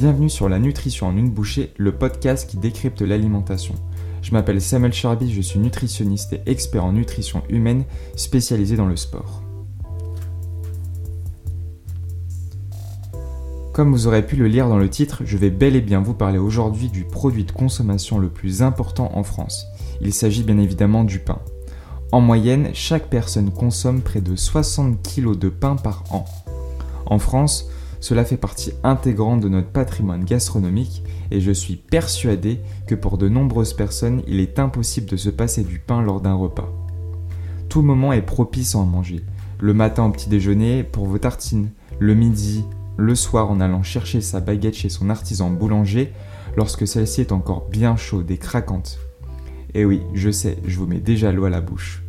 Bienvenue sur La Nutrition en une bouchée, le podcast qui décrypte l'alimentation. Je m'appelle Samuel Charby, je suis nutritionniste et expert en nutrition humaine spécialisé dans le sport. Comme vous aurez pu le lire dans le titre, je vais bel et bien vous parler aujourd'hui du produit de consommation le plus important en France. Il s'agit bien évidemment du pain. En moyenne, chaque personne consomme près de 60 kg de pain par an. En France, cela fait partie intégrante de notre patrimoine gastronomique et je suis persuadé que pour de nombreuses personnes, il est impossible de se passer du pain lors d'un repas. Tout moment est propice à en manger. Le matin au petit déjeuner pour vos tartines, le midi, le soir en allant chercher sa baguette chez son artisan boulanger lorsque celle-ci est encore bien chaude et craquante. Et eh oui, je sais, je vous mets déjà l'eau à la bouche.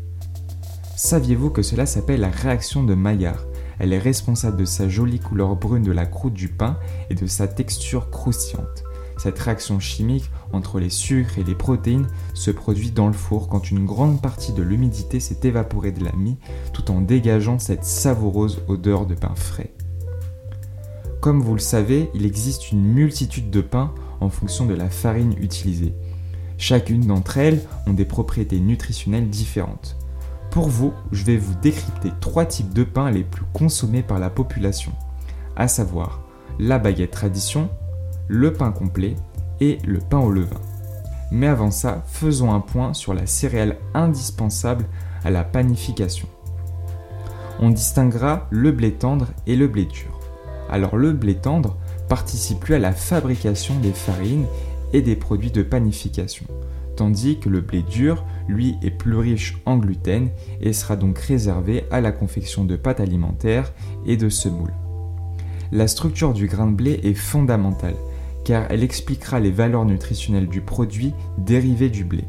Saviez-vous que cela s'appelle la réaction de Maillard? Elle est responsable de sa jolie couleur brune de la croûte du pain et de sa texture croustillante. Cette réaction chimique entre les sucres et les protéines se produit dans le four quand une grande partie de l'humidité s'est évaporée de la mie tout en dégageant cette savoureuse odeur de pain frais. Comme vous le savez, il existe une multitude de pains en fonction de la farine utilisée. Chacune d'entre elles ont des propriétés nutritionnelles différentes. Pour vous, je vais vous décrypter trois types de pains les plus consommés par la population, à savoir la baguette tradition, le pain complet et le pain au levain. Mais avant ça, faisons un point sur la céréale indispensable à la panification. On distinguera le blé tendre et le blé dur. Alors le blé tendre participe plus à la fabrication des farines et des produits de panification, tandis que le blé dur, lui, est plus riche en gluten et sera donc réservé à la confection de pâtes alimentaires et de semoules. La structure du grain de blé est fondamentale, car elle expliquera les valeurs nutritionnelles du produit dérivé du blé.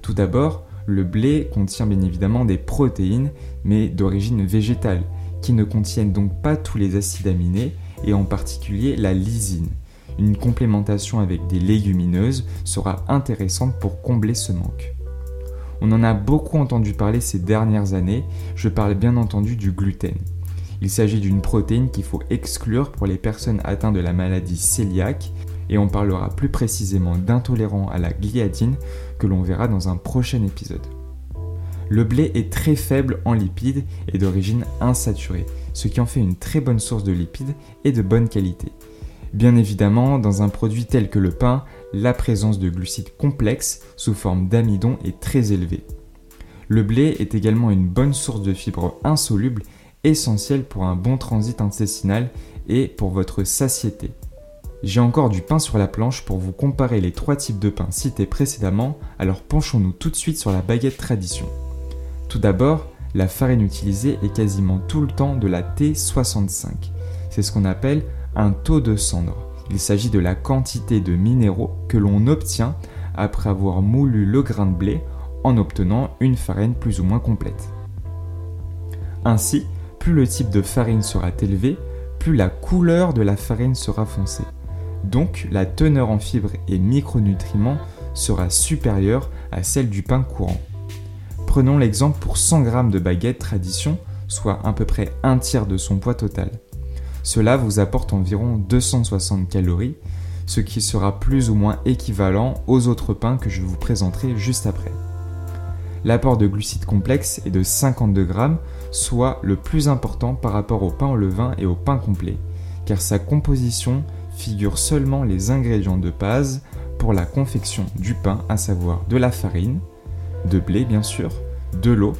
Tout d'abord, le blé contient bien évidemment des protéines, mais d'origine végétale, qui ne contiennent donc pas tous les acides aminés, et en particulier la lysine, une complémentation avec des légumineuses sera intéressante pour combler ce manque. On en a beaucoup entendu parler ces dernières années, je parle bien entendu du gluten. Il s'agit d'une protéine qu'il faut exclure pour les personnes atteintes de la maladie cœliaque et on parlera plus précisément d'intolérants à la gliadine que l'on verra dans un prochain épisode. Le blé est très faible en lipides et d'origine insaturée, ce qui en fait une très bonne source de lipides et de bonne qualité. Bien évidemment, dans un produit tel que le pain, la présence de glucides complexes sous forme d'amidon est très élevée. Le blé est également une bonne source de fibres insolubles essentielles pour un bon transit intestinal et pour votre satiété. J'ai encore du pain sur la planche pour vous comparer les trois types de pain cités précédemment, alors penchons-nous tout de suite sur la baguette tradition. Tout d'abord, la farine utilisée est quasiment tout le temps de la T65. C'est ce qu'on appelle un taux de cendre. Il s'agit de la quantité de minéraux que l'on obtient après avoir moulu le grain de blé en obtenant une farine plus ou moins complète. Ainsi, plus le type de farine sera élevé, plus la couleur de la farine sera foncée. Donc la teneur en fibres et micronutriments sera supérieure à celle du pain courant. Prenons l'exemple pour 100 g de baguette tradition, soit à peu près un tiers de son poids total. Cela vous apporte environ 260 calories, ce qui sera plus ou moins équivalent aux autres pains que je vous présenterai juste après. L'apport de glucides complexes est de 52 grammes, soit le plus important par rapport au pain au levain et au pain complet, car sa composition figure seulement les ingrédients de base pour la confection du pain, à savoir de la farine, de blé bien sûr, de l'eau,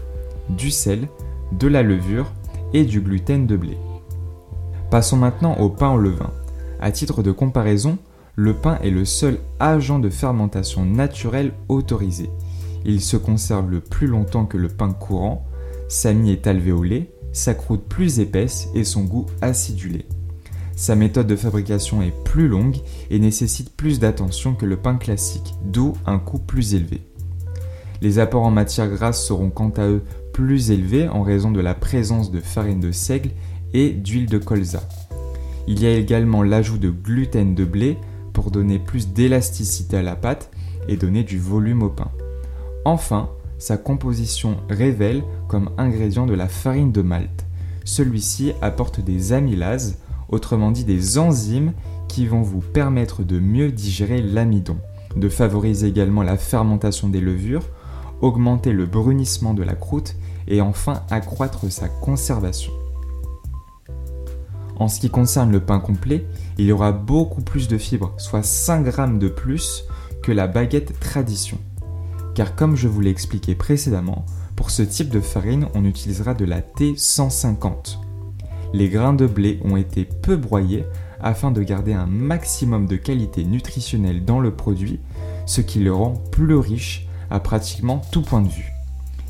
du sel, de la levure et du gluten de blé. Passons maintenant au pain au levain. À titre de comparaison, le pain est le seul agent de fermentation naturel autorisé. Il se conserve le plus longtemps que le pain courant, sa mie est alvéolée, sa croûte plus épaisse et son goût acidulé. Sa méthode de fabrication est plus longue et nécessite plus d'attention que le pain classique, d'où un coût plus élevé. Les apports en matière grasse seront quant à eux plus élevés en raison de la présence de farine de seigle et d'huile de colza. Il y a également l'ajout de gluten de blé pour donner plus d'élasticité à la pâte et donner du volume au pain. Enfin, sa composition révèle comme ingrédient de la farine de malt. Celui-ci apporte des amylases, autrement dit des enzymes qui vont vous permettre de mieux digérer l'amidon, de favoriser également la fermentation des levures, augmenter le brunissement de la croûte et enfin accroître sa conservation. En ce qui concerne le pain complet, il y aura beaucoup plus de fibres, soit 5 grammes de plus que la baguette tradition. Car comme je vous l'ai expliqué précédemment, pour ce type de farine, on utilisera de la T150. Les grains de blé ont été peu broyés afin de garder un maximum de qualité nutritionnelle dans le produit, ce qui le rend plus riche à pratiquement tout point de vue.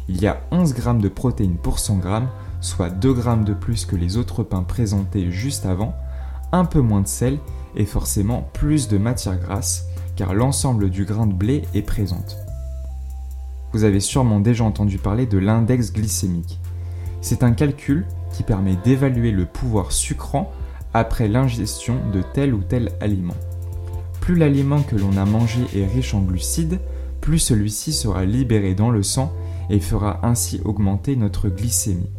Il y a 11 g de protéines pour 100 g, soit 2 g de plus que les autres pains présentés juste avant, un peu moins de sel et forcément plus de matière grasse, car l'ensemble du grain de blé est présente. Vous avez sûrement déjà entendu parler de l'index glycémique. C'est un calcul qui permet d'évaluer le pouvoir sucrant après l'ingestion de tel ou tel aliment. Plus l'aliment que l'on a mangé est riche en glucides, plus celui-ci sera libéré dans le sang et fera ainsi augmenter notre glycémie.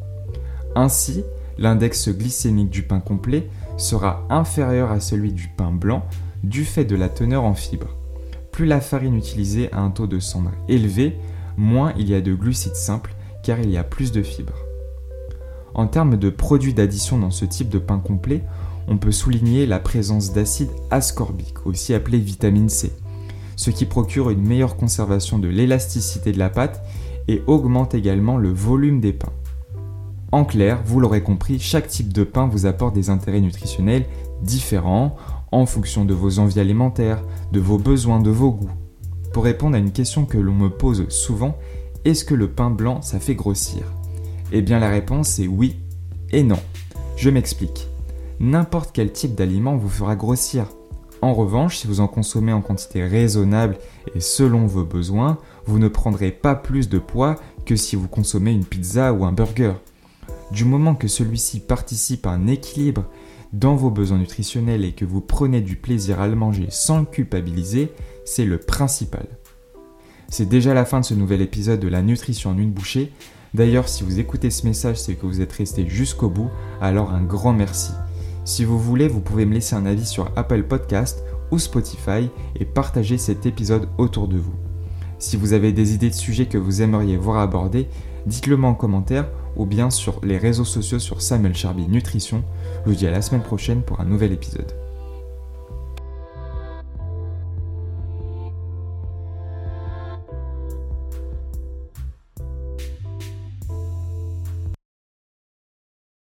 Ainsi, l'index glycémique du pain complet sera inférieur à celui du pain blanc du fait de la teneur en fibres. Plus la farine utilisée a un taux de cendre élevé, moins il y a de glucides simples car il y a plus de fibres. En termes de produits d'addition dans ce type de pain complet, on peut souligner la présence d'acide ascorbique, aussi appelé vitamine C, ce qui procure une meilleure conservation de l'élasticité de la pâte et augmente également le volume des pains. En clair, vous l'aurez compris, chaque type de pain vous apporte des intérêts nutritionnels différents en fonction de vos envies alimentaires, de vos besoins, de vos goûts. Pour répondre à une question que l'on me pose souvent, est-ce que le pain blanc ça fait grossir? Eh bien la réponse est oui et non. Je m'explique. N'importe quel type d'aliment vous fera grossir. En revanche, si vous en consommez en quantité raisonnable et selon vos besoins, vous ne prendrez pas plus de poids que si vous consommez une pizza ou un burger. Du moment que celui-ci participe à un équilibre dans vos besoins nutritionnels et que vous prenez du plaisir à le manger sans culpabiliser, c'est le principal. C'est déjà la fin de ce nouvel épisode de la nutrition en une bouchée. D'ailleurs, si vous écoutez ce message, c'est que vous êtes resté jusqu'au bout, alors un grand merci. Si vous voulez, vous pouvez me laisser un avis sur Apple Podcast ou Spotify et partager cet épisode autour de vous. Si vous avez des idées de sujets que vous aimeriez voir abordés, dites-le moi en commentaire ou bien sur les réseaux sociaux sur Samuel Charby Nutrition. Je vous dis à la semaine prochaine pour un nouvel épisode.